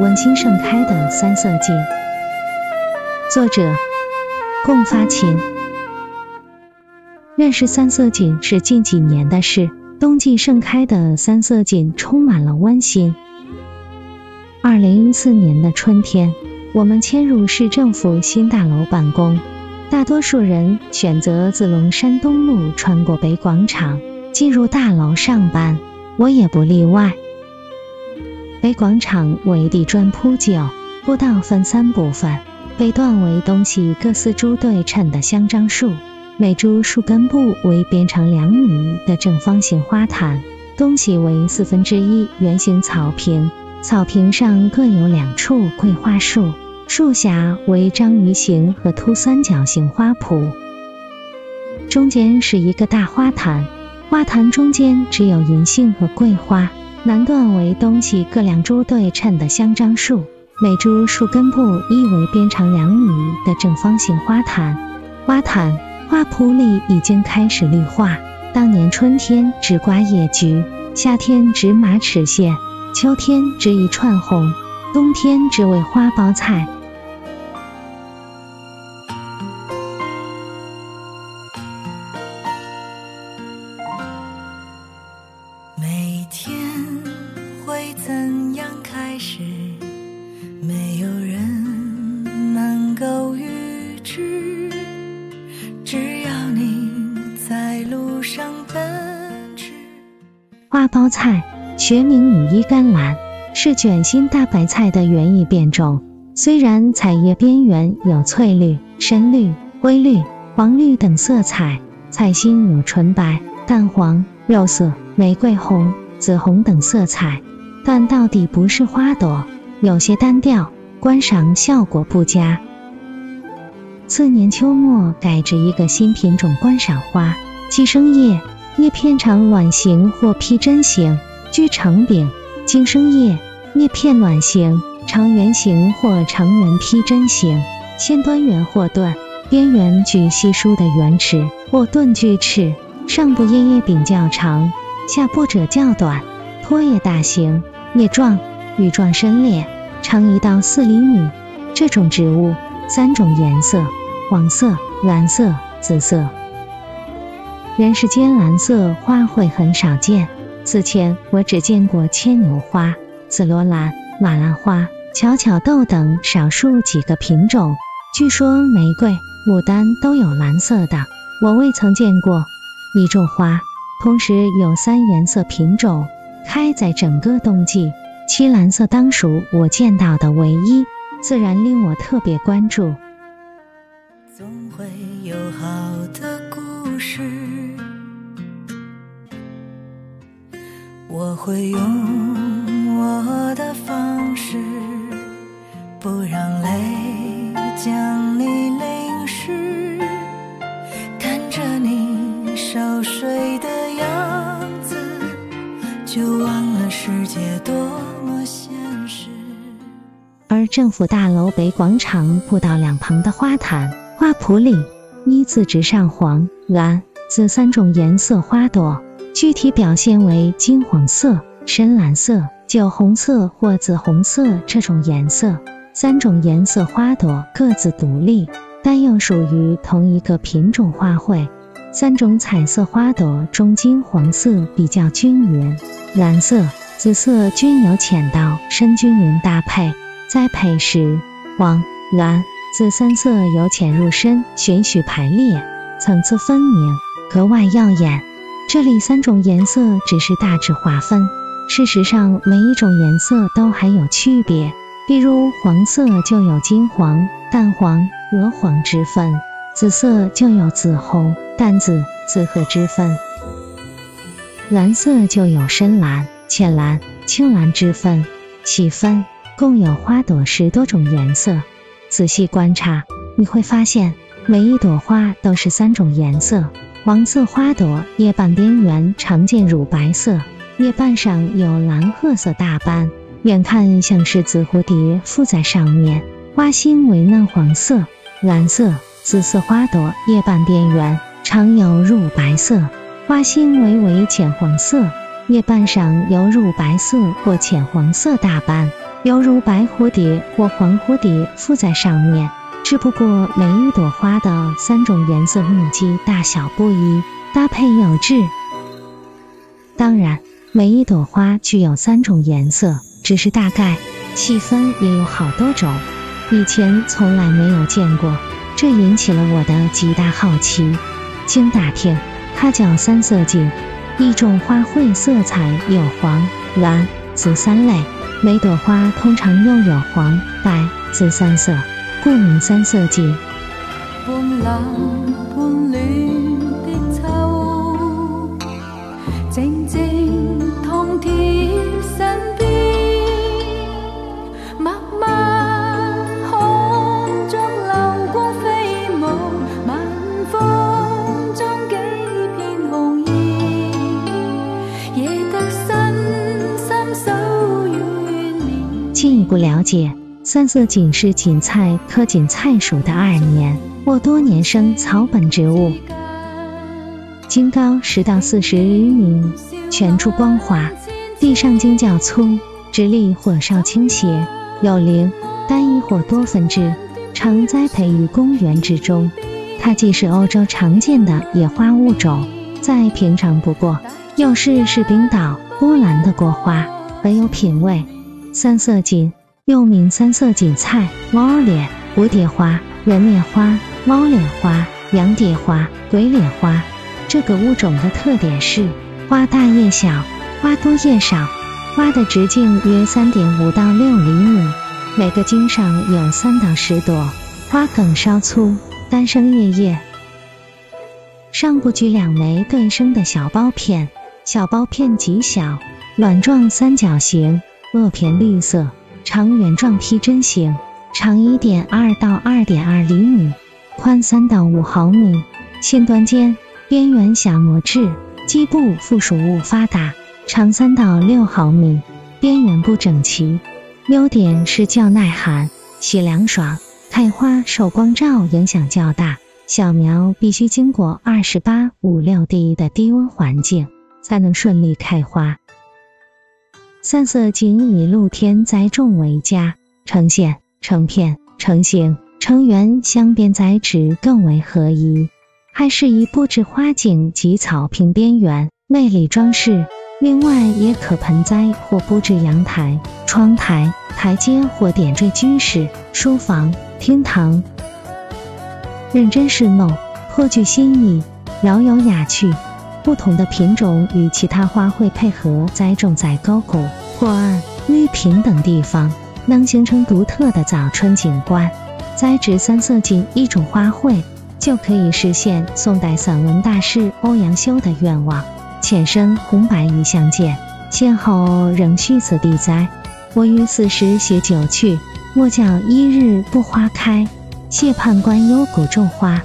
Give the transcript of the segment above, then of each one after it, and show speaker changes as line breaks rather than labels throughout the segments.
温馨盛开的三色堇。作者：贡发琴。认识三色堇是近几年的事，冬季盛开的三色堇充满了温馨。二零一四年的春天，我们迁入市政府新大楼办公，大多数人选择自龙山东路穿过北广场进入大楼上班，我也不例外。北广场为地砖铺就，步道分三部分，北段为东西各四株对称的香樟树，每株树根部为边长两米的正方形花坛，东西为四分之一圆形草坪。草坪上各有两处桂花树，树下为章鱼形和凸三角形花圃，中间是一个大花坛，花坛中间只有银杏和桂花，南段为东西各两株对称的香樟树，每株树根部一为边长两米的正方形花坛。花坛、花圃里已经开始绿化，当年春天只刮野菊，夏天只马齿苋。秋天植一串红，冬天只为花苞菜。
知。只要你在路上奔驰。
花苞菜。学名羽衣甘蓝，是卷心大白菜的园艺变种。虽然彩叶边缘有翠绿、深绿、灰绿、黄绿等色彩，菜心有纯白、淡黄、肉色、玫瑰红、紫红等色彩，但到底不是花朵，有些单调，观赏效果不佳。次年秋末改植一个新品种观赏花——寄生叶，叶片长卵形或披针形。具长柄，茎生叶，叶片卵形，长圆形或长圆披针形，先端圆或钝，边缘具稀疏的圆齿或钝锯齿，上部叶叶柄较长，下部者较短，托叶大型，叶状，羽状深裂，长一到四厘米。这种植物三种颜色：黄色、蓝色、紫色。人世间蓝色花卉很少见。此前我只见过牵牛花、紫罗兰、马兰花、巧巧豆等少数几个品种。据说玫瑰、牡丹都有蓝色的，我未曾见过。一种花同时有三颜色品种，开在整个冬季，其蓝色当属我见到的唯一，自然令我特别关注。
总会有好的故事。我会用我的方
政府大楼北广场步道两旁的花坛、花圃里，依次植上黄、蓝、紫三种颜色花朵。具体表现为金黄色、深蓝色、酒红色或紫红色这种颜色。三种颜色花朵各自独立，但又属于同一个品种花卉。三种彩色花朵中金黄色比较均匀，蓝色、紫色均有浅到深均匀搭配。栽培时，黄、蓝、紫三色由浅入深循序排列，层次分明，格外耀眼。这里三种颜色只是大致划分，事实上每一种颜色都还有区别。比如黄色就有金黄、淡黄、鹅黄之分，紫色就有紫红、淡紫、紫褐之分，蓝色就有深蓝、浅蓝、青蓝之分。细分共有花朵十多种颜色，仔细观察你会发现，每一朵花都是三种颜色。黄色花朵叶瓣边缘常见乳白色，叶瓣上有蓝褐色大斑，远看像是紫蝴蝶附在上面。花心为嫩黄色、蓝色、紫色花朵叶瓣边缘常有乳白色，花心为为浅黄色，叶瓣上有乳白色或浅黄色大斑。犹如白蝴蝶或黄蝴蝶附在上面。只不过每一朵花的三种颜色面积大小不一，搭配有致。当然，每一朵花具有三种颜色，只是大概，细分也有好多种。以前从来没有见过，这引起了我的极大好奇。经打听，它叫三色堇，一种花卉色彩有黄、蓝、紫三类，每朵花通常拥有黄、白、紫三色。故名三色堇。不。了解。三色堇是堇菜科堇菜属的二年或多年生草本植物，茎高十到四十厘米，全株光滑，地上茎较粗，直立或稍倾斜，有鳞，单一或多分枝，常栽培于公园之中。它既是欧洲常见的野花物种，再平常不过，又是是冰岛、波兰的国花，很有品味。三色堇。又名三色堇菜、猫脸、蝴蝶花、人面花、猫脸花、洋蝶花、鬼脸花。这个物种的特点是花大叶小，花多叶少，花的直径约三点五到六厘米，每个茎上有三到十朵，花梗稍粗，单生叶叶，上部具两枚对生的小苞片，小苞片极小，卵状三角形，萼片绿色。长圆状披针形，长一点二到二点二厘米，宽三到五毫米，线端尖，边缘小膜质，基部附属物发达，长三到六毫米，边缘不整齐。优点是较耐寒，喜凉爽，开花受光照影响较大。小苗必须经过二十八五六 D 的低温环境，才能顺利开花。三色堇以露天栽种为佳，成线、成片、成形、成圆镶边栽植更为合宜，还适宜布置花景及草坪边缘，魅力装饰。另外也可盆栽或布置阳台、窗台、台阶或点缀居室、书房、厅堂。认真侍弄，颇具新意，饶有雅趣。不同的品种与其他花卉配合栽种在沟谷、或岸、绿坪等地方，能形成独特的早春景观。栽植三色堇一种花卉，就可以实现宋代散文大师欧阳修的愿望：浅深红白宜相见，先后仍需此地栽。我于此时携酒去，莫教一日不花开。谢判官幽谷种花。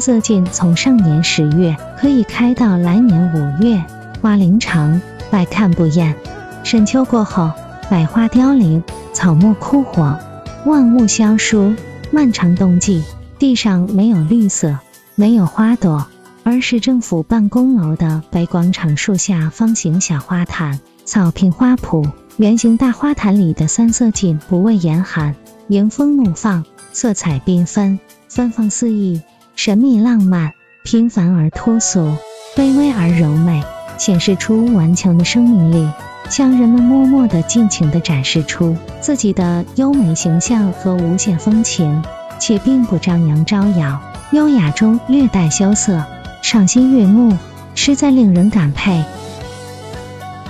色堇从上年十月可以开到来年五月，花龄长，百看不厌。深秋过后，百花凋零，草木枯黄，万物萧疏。漫长冬季，地上没有绿色，没有花朵，而是政府办公楼的北广场树下方形小花坛，草坪花圃。圆形大花坛里的三色堇不畏严寒，迎风怒放，色彩缤纷，芬芳四溢。神秘浪漫，平凡而脱俗，卑微而柔美，显示出顽强的生命力，向人们默默地、尽情地展示出自己的优美形象和无限风情，且并不张扬招摇，优雅中略带羞涩，赏心悦目，实在令人感佩，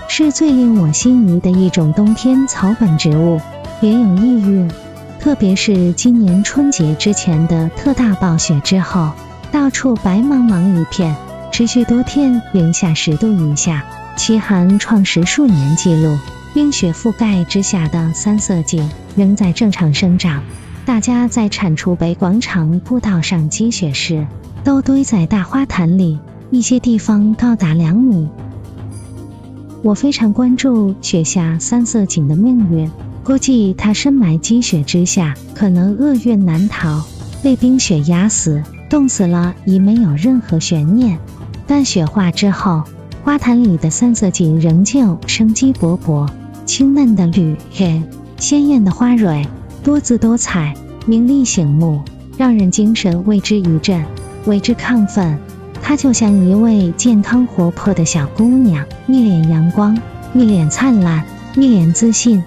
是最令我心仪的一种冬天草本植物，别有意蕴。特别是今年春节之前的特大暴雪之后，到处白茫茫一片，持续多天零下十度以下，奇寒创十数年纪录。冰雪覆盖之下的三色堇仍在正常生长。大家在铲除北广场步道上积雪时，都堆在大花坛里，一些地方高达两米。我非常关注雪下三色堇的命运，估计它深埋积雪之下，可能厄运难逃，被冰雪压死，冻死了已没有任何悬念。但雪化之后，花坛里的三色堇仍旧生机勃勃，清嫩的绿、黑，鲜艳的花蕊，多姿多彩，明丽醒目，让人精神为之一振，为之亢奋。她就像一位健康活泼的小姑娘，一脸阳光，一脸灿烂，一脸自信。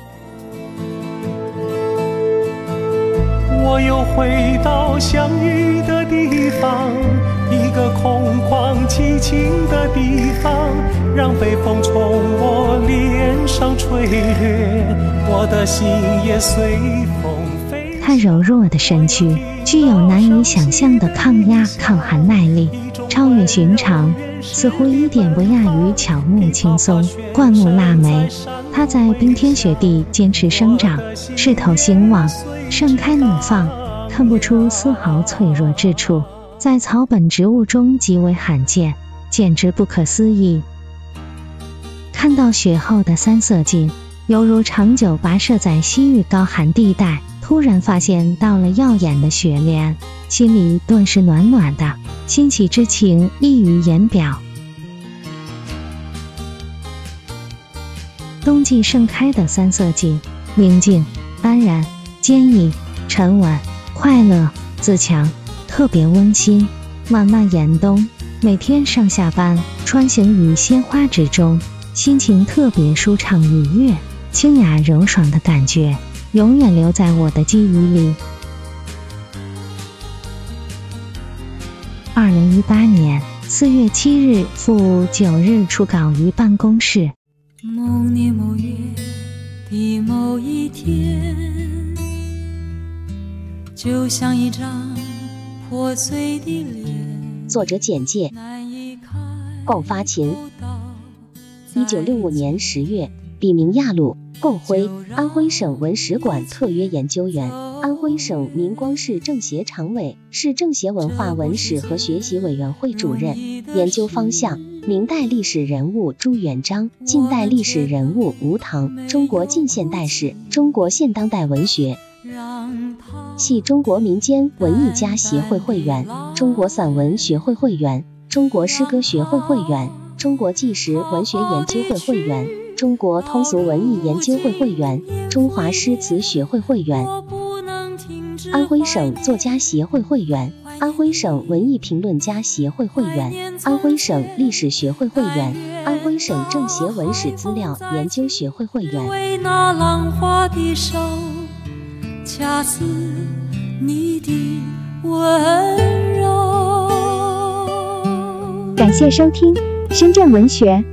我又回到相遇的地方，一个空旷寂静的地方，让北风从我脸上吹掠，我的心也随风飞。
她柔弱的身躯具有难以想象的抗压、抗寒耐力。超越寻常，似乎一点不亚于乔木青松、灌木腊梅。它在冰天雪地坚持生长，势头兴旺，盛开怒放，看不出丝毫脆弱之处，在草本植物中极为罕见，简直不可思议。看到雪后的三色堇，犹如长久跋涉在西域高寒地带，突然发现到了耀眼的雪莲，心里顿时暖暖的。欣喜之情溢于言表。冬季盛开的三色堇，宁静、安然、坚毅、沉稳、快乐、自强，特别温馨。漫漫严冬，每天上下班，穿行于鲜花之中，心情特别舒畅愉悦，清雅柔爽的感觉，永远留在我的记忆里。二零一八年四月七日赴九日出稿于办公室。
某年某月的某一天，就像一张破碎的脸。
作者简介：共发琴，一九六五年十月，笔名亚鲁，贡辉，安徽省文史馆特约研究员。安徽省明光市政协常委，市政协文化文史和学习委员会主任。研究方向：明代历史人物朱元璋，近代历史人物吴唐，中国近现代史，中国现当代文学。系中国民间文艺家协会会员，中国散文学会会员，中国诗歌学会会员，中国纪实文学研究会会员，中国通俗文艺研究会会员，中华诗词学会会员。安徽省作家协会会员，安徽省文艺评论家协会会员，安徽省历史学会会员，安徽省政协文史资料研究学会会员。
感谢收听深圳文学。